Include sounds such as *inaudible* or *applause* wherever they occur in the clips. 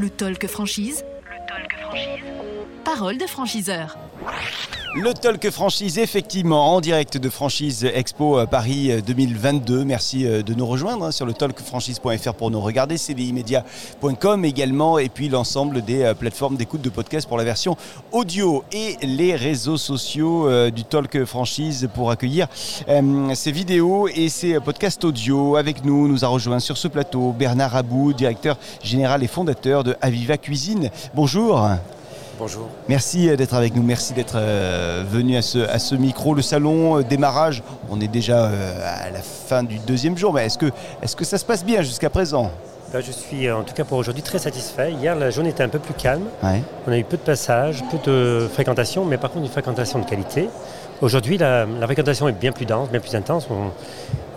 Le talk franchise. Le talk franchise. Parole de franchiseur. Le Talk Franchise, effectivement, en direct de Franchise Expo euh, Paris 2022. Merci euh, de nous rejoindre hein, sur le talkfranchise.fr pour nous regarder, cvimedia.com également, et puis l'ensemble des euh, plateformes d'écoute de podcast pour la version audio et les réseaux sociaux du Talk Franchise pour accueillir ces vidéos et ces podcasts audio. Avec nous, nous a rejoint sur ce plateau Bernard Abou, directeur général et fondateur de Aviva Cuisine. Bonjour. Bonjour. Merci euh, d'être avec nous, merci d'être euh, venu à ce, ce, micro. Le salon, euh, démarrage, on est déjà à la fin du deuxième jour, mais est-ce que, est que ça se passe bien jusqu'à présent? Je suis en tout cas pour aujourd'hui très satisfait. Hier, la journée était un peu plus calme. On a eu peu de passages, peu de fréquentation, mais par contre une fréquentation de qualité. Aujourd'hui, la, fréquentation est bien plus dense, bien plus intense. On,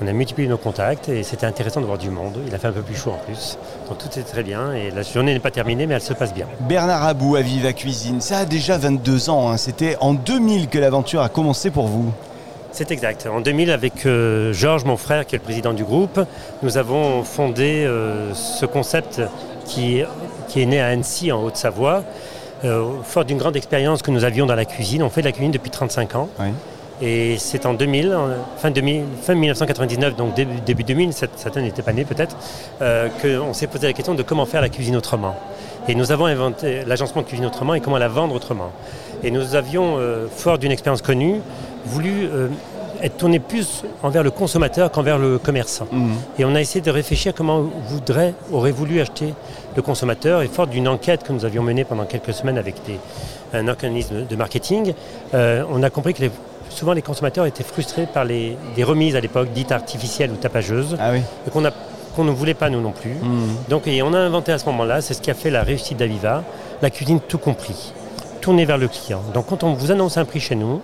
a multiplié nos contacts et c'était intéressant de voir du monde. Il a fait un peu plus chaud en plus. Donc tout est très bien et la journée n'est pas terminée, mais elle se passe bien. Bernard Abou à Viva Cuisine, ça a déjà 22 ans. Hein. C'était en 2000 que l'aventure a commencé pour vous. C'est exact. En 2000, avec euh, Georges, mon frère, qui est le président du groupe, nous avons fondé euh, ce concept qui, qui, est né à Annecy, en Haute-Savoie, euh, fort d'une grande expérience que nous avions dans la cuisine. On fait de la cuisine depuis 35 ans. Et c'est en 2000, fin, 2000, fin 1999, donc début, début 2000, certains n'étaient pas nés peut-être, euh, qu'on s'est posé la question de comment faire la cuisine autrement. Et nous avons inventé l'agencement de cuisine autrement et comment la vendre autrement. Et nous avions, euh, fort d'une expérience connue, voulu être tourné plus envers le consommateur qu'envers le commerçant. Mhm. Et on a essayé de réfléchir comment voudrait, aurait voulu acheter le consommateur. Et fort d'une enquête que nous avions menée pendant quelques semaines avec un organisme de marketing, euh, on a compris que souvent les consommateurs étaient frustrés par les, remises à l'époque dites artificielles ou tapageuses. Ah et qu'on ne voulait pas nous non plus. Mhm. Donc et on a inventé à ce moment-là, c'est ce qui a fait la réussite d'Aviva, la cuisine tout compris, tournée vers le client. Donc quand on vous annonce un prix chez nous,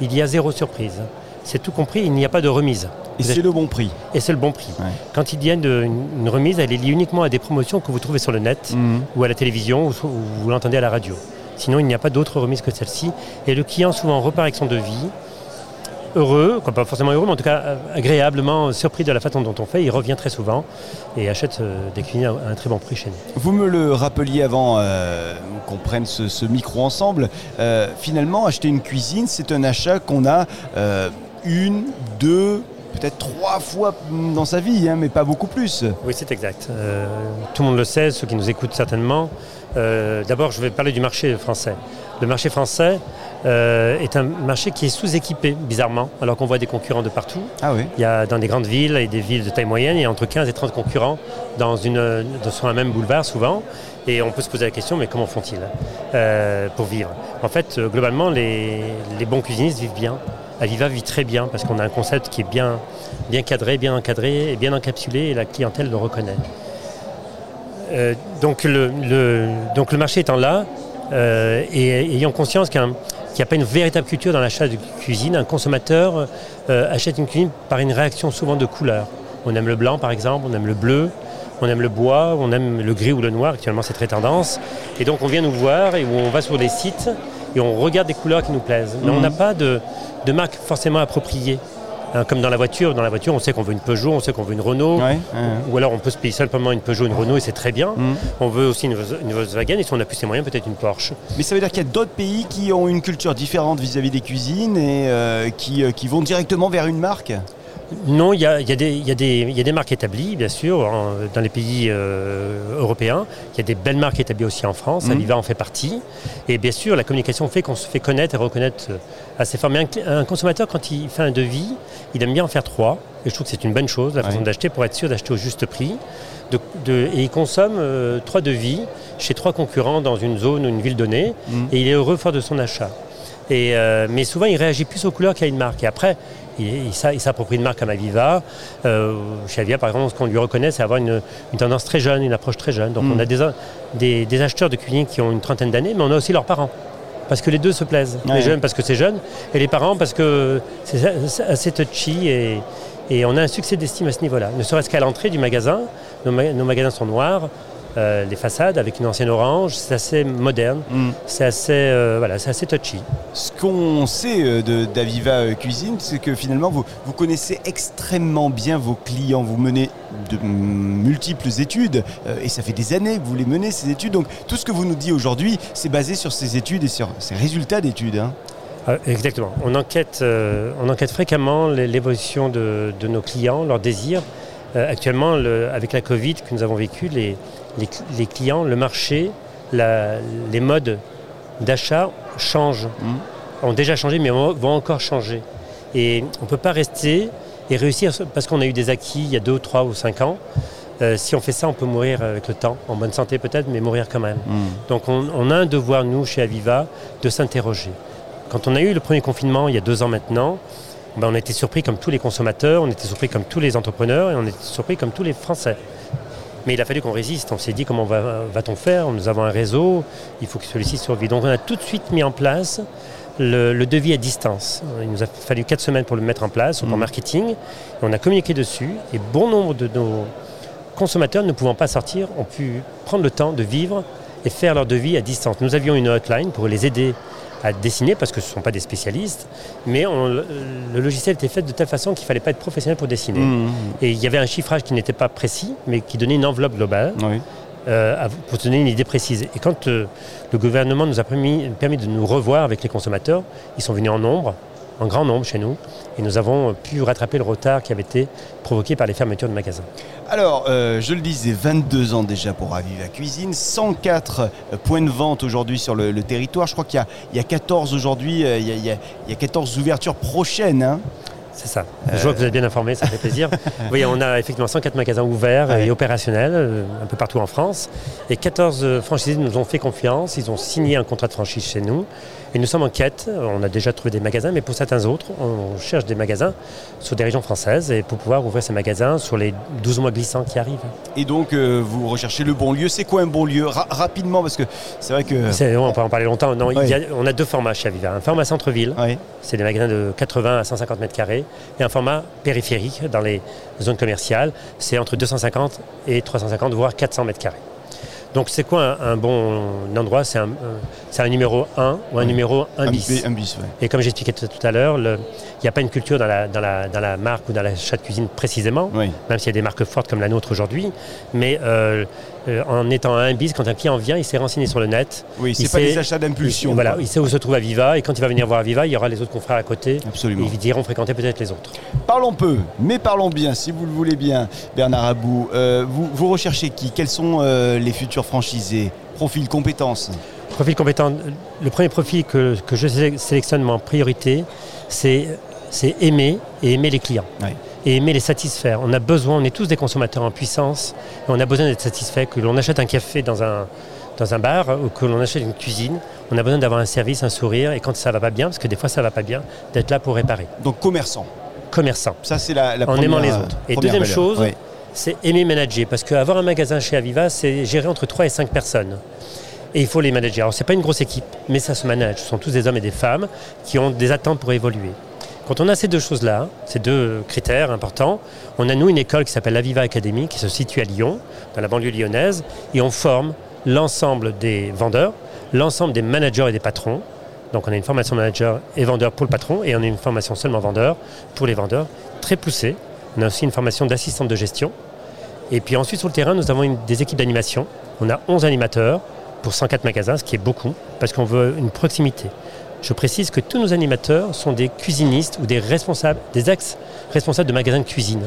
il y a zéro surprise c'est tout compris, il n'y a pas de remise. Et c'est le bon prix. Et c'est le bon prix. Quand il y a une, remise, elle est liée uniquement à des promotions que vous trouvez sur le net mhm. ou à la télévision ou, vous l'entendez à la radio. Sinon, il n'y a pas d'autre remise que celle-ci. Et le client souvent repart avec son devis, heureux, pas forcément heureux, mais en tout cas agréablement surpris de la façon dont on fait. Il revient très souvent et achète euh, des cuisines à un très bon prix chez nous. Vous me le rappeliez avant euh, qu'on prenne ce, micro ensemble. Euh, finalement, acheter une cuisine, c'est un achat qu'on a une, deux, peut-être trois fois dans sa vie, hein, mais pas beaucoup plus. Oui, c'est exact. Euh, tout le monde le sait, ceux qui nous écoutent certainement. Euh, d'abord, je vais parler du marché français. Le marché français euh, est un marché qui est sous-équipé, bizarrement, alors qu'on voit des concurrents de partout. Ah oui. Il y a dans des grandes villes et des villes de taille moyenne, il y a entre 15 et 30 concurrents dans une, sur un même boulevard souvent. Et on peut se poser la question, mais comment font-ils pour vivre? En fait, globalement, les, les bons cuisinistes vivent bien. Aviva vit très bien parce qu'on a un concept qui est bien, bien cadré, bien encadré et bien encapsulé et la clientèle le reconnaît. Euh, donc, le, marché étant là euh, et ayant conscience qu'il n'y a pas une véritable culture dans l'achat de cuisine, un consommateur euh, achète une cuisine par une réaction souvent de couleur. On aime le blanc par exemple, on aime le bleu, on aime le bois, on aime le gris ou le noir, actuellement c'est très tendance. Et donc on vient nous voir et on va sur des sites et on regarde des couleurs qui nous plaisent. Mais on mhm. n'a pas de, de marque forcément appropriée. Hein, comme dans la voiture, dans la voiture, on sait qu'on veut une Peugeot, on sait qu'on veut une Renault, ou alors on peut se payer simplement une Peugeot, une Renault et c'est très bien. Mhm. On veut aussi une, Volkswagen et si on a plus ses moyens, peut-être une Porsche. Mais ça veut dire qu'il y a d'autres pays qui ont une culture différente vis-à-vis des cuisines et euh, qui, euh, qui vont directement vers une marque? Non, il y a, des marques établies, bien sûr, dans les pays euh, européens. Il y a des belles marques établies aussi en France. Mmh. Aviva en fait partie. Et bien sûr, la communication fait qu'on se fait connaître et reconnaître euh, assez fort. Mais un, consommateur, quand il fait un devis, il aime bien en faire trois. Et je trouve que c'est une bonne chose, la façon d'acheter, pour être sûr d'acheter au juste prix. et il consomme euh, trois devis chez trois concurrents dans une zone ou une ville donnée. Mmh. Et il est heureux fort de son achat. mais souvent, il réagit plus aux couleurs qu'à une marque. Et après, il, s'approprie une marque comme Aviva. Euh, chez Aviva, par exemple, ce qu'on lui reconnaît, c'est avoir une, tendance très jeune, une approche très jeune. Donc on a des, acheteurs de cuisine qui ont une trentaine d'années, mais on a aussi leurs parents. Parce que les deux se plaisent. Les jeunes parce que c'est jeune, et les parents parce que c'est assez touchy et, on a un succès d'estime à ce niveau-là. Ne serait-ce qu'à l'entrée du magasin, nos, magasins sont noirs, euh, les façades avec une ancienne orange. C'est assez moderne, Mm. c'est assez, euh, voilà, c'est assez touchy. Ce qu'on sait euh, de d'Aviva euh, Cuisine, c'est que finalement, vous, vous connaissez extrêmement bien vos clients. Vous menez de multiples études, euh, et ça fait des années que vous les menez, ces études. Donc, tout ce que vous nous dites aujourd'hui, c'est basé sur ces études et sur ces résultats d'études. hein. Euh, exactement. On enquête, euh, on enquête fréquemment l'é- l'évolution de, de nos clients, leurs désirs. Euh, actuellement, le- avec la Covid que nous avons vécu, les, les cl- les clients, le marché, la- les modes d'achat changent. Mhm. Ont déjà changé, mais vont vont encore changer. Et on ne peut pas rester et réussir parce qu'on a eu des acquis il y a deux, trois ou cinq ans. Euh, si on fait ça, on peut mourir avec le temps, en bonne santé peut-être, mais mourir quand même. Mm. Donc on, on a un devoir, nous, chez Aviva, de s'interroger. Quand on a eu le premier confinement, il y a deux ans maintenant, ben, on a été surpris comme tous les consommateurs, on était surpris comme tous les entrepreneurs et on était surpris comme tous les Français. Mais il a fallu qu'on résiste. On s'est dit comment va- va-t-on faire? Nous avons un réseau, il faut que celui-ci survive. Donc on a tout de suite mis en place le, le devis à distance. Il nous a fallu quatre semaines pour le mettre en place, au plan Mhm. marketing. Et on a communiqué dessus et bon nombre de nos consommateurs ne pouvant pas sortir ont pu prendre le temps de vivre et faire leur devis à distance. Nous avions une hotline pour les aider à dessiner parce que ce ne sont pas des spécialistes, mais on- le logiciel était fait de telle façon qu'il ne fallait pas être professionnel pour dessiner. Mm. Et il y avait un chiffrage qui n'était pas précis, mais qui donnait une enveloppe globale Oui. euh, pour te donner une idée précise. Et quand euh, le gouvernement nous a permis, permis de nous revoir avec les consommateurs, ils sont venus en nombre, en grand nombre chez nous, et nous avons pu rattraper le retard qui avait été provoqué par les fermetures de magasins. Alors, euh, je le disais, 22 ans déjà pour Aviva Cuisine, 104 euh, points de vente aujourd'hui sur le, territoire. Je crois qu'il y a, il y a 14 aujourd'hui, euh, il, y a- il y a- il y a 14 ouvertures prochaines. hein. C'est ça. Je vois que vous êtes bien informé, ça fait *laughs* plaisir. oui, on a effectivement 104 magasins ouverts Ouais. et opérationnels euh, un peu partout en France. Et 14 euh, franchisés nous ont fait confiance. Ils ont signé un contrat de franchise chez nous. Et nous sommes en quête. On a déjà trouvé des magasins, mais pour certains autres, on cherche des magasins sur des régions françaises et pour pouvoir ouvrir ces magasins sur les 12 mois glissants qui arrivent. Et donc, euh, vous recherchez le bon lieu. C'est quoi un bon lieu? Ra- Rapidement, parce que c'est vrai que... On peut en parler longtemps. Non, il y a- Ouais. on a deux formats chez Aviva. Un format centre-ville, Ouais. c'est des magasins de 80 à 150 mètres carrés, et un format périphérique dans les zones commerciales, c'est entre 250 et 350, voire 400 mètres carrés. Donc c'est quoi un, un bon endroit? C'est un, un- c'est un numéro 1 ou un Oui. numéro 1 Un, bis? bi- un bis, ouais. Et comme j'expliquais tout à l'heure, il n'y a pas une culture dans la, dans, la, dans la marque ou dans l'achat de cuisine précisément, Oui. même s'il y a des marques fortes comme la nôtre aujourd'hui. Mais euh, euh, en étant à un bis, quand un client vient, il s'est renseigné sur le net. Oui, c'est pas sait- des achats d'impulsion. Voilà, il sait où se trouve Aviva et quand il va venir voir Aviva, il y aura les autres confrères à côté. Absolument. ils iront fréquenter peut-être les autres. Parlons peu, mais parlons bien, si vous le voulez bien, Bernard Abou. Euh, vous, vous recherchez qui? Quels sont euh, les futurs franchisés Profil, compétences Profil compétent, le premier profil que, que je sé- sélectionne en priorité, c'est aimer et aimer les clients. Ouais. Et aimer les satisfaire. On a besoin, on est tous des consommateurs en puissance, et on a besoin d'être satisfait. Que l'on achète un café dans un, dans un bar ou que l'on achète une cuisine, on a besoin d'avoir un service, un sourire, et quand ça va pas bien, parce que des fois ça va pas bien, d'être là pour réparer. Donc commerçants. Commerçant. Ça, c'est la, la En première aimant les euh, autres. Et deuxième valeur. chose. C'est aimer manager. Parce qu'avoir un magasin chez Aviva, c'est gérer entre 3 et 5 personnes. Et il faut les manager. Alors, ce n'est pas une grosse équipe, mais ça se manage. Ce sont tous des hommes et des femmes qui ont des attentes pour évoluer. Quand on a ces deux choses-là, ces deux critères importants, on a nous une école qui s'appelle l'Aviva Academy, qui se situe à Lyon, dans la banlieue lyonnaise, et on forme l'ensemble des vendeurs, l'ensemble des managers et des patrons. Donc on a une formation manager et vendeur pour le patron, et on a une formation seulement vendeur pour les vendeurs, très poussée. On a aussi une formation d'assistante de gestion. Et puis ensuite sur le terrain, nous avons des équipes d'animation. On a 11 animateurs pour 104 magasins, ce qui est beaucoup, parce qu'on veut une proximité. Je précise que tous nos animateurs sont des cuisinistes ou des responsables, des ex-responsables de magasins de cuisine.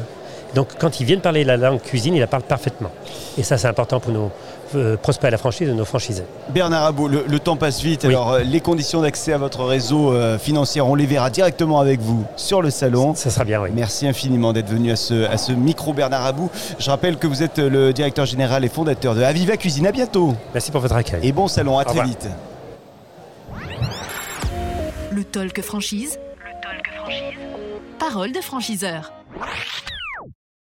Donc quand ils viennent parler la langue cuisine, ils la parlent parfaitement. Et ça, c'est important pour nos euh, prospects à la franchise et nos franchisés. Bernard Abou, le, le temps passe vite. Oui. Alors, euh, les conditions d'accès à votre réseau euh, financier, on les verra directement avec vous sur le salon. Ça sera bien, oui. Merci infiniment d'être venu à ce, à ce micro Bernard Abou. Je rappelle que vous êtes le directeur général et fondateur de Aviva Cuisine. À bientôt Merci pour votre accueil. et bon salon. À Au très revoir. vite. Le talk franchise. Le talk franchise. Parole de franchiseur.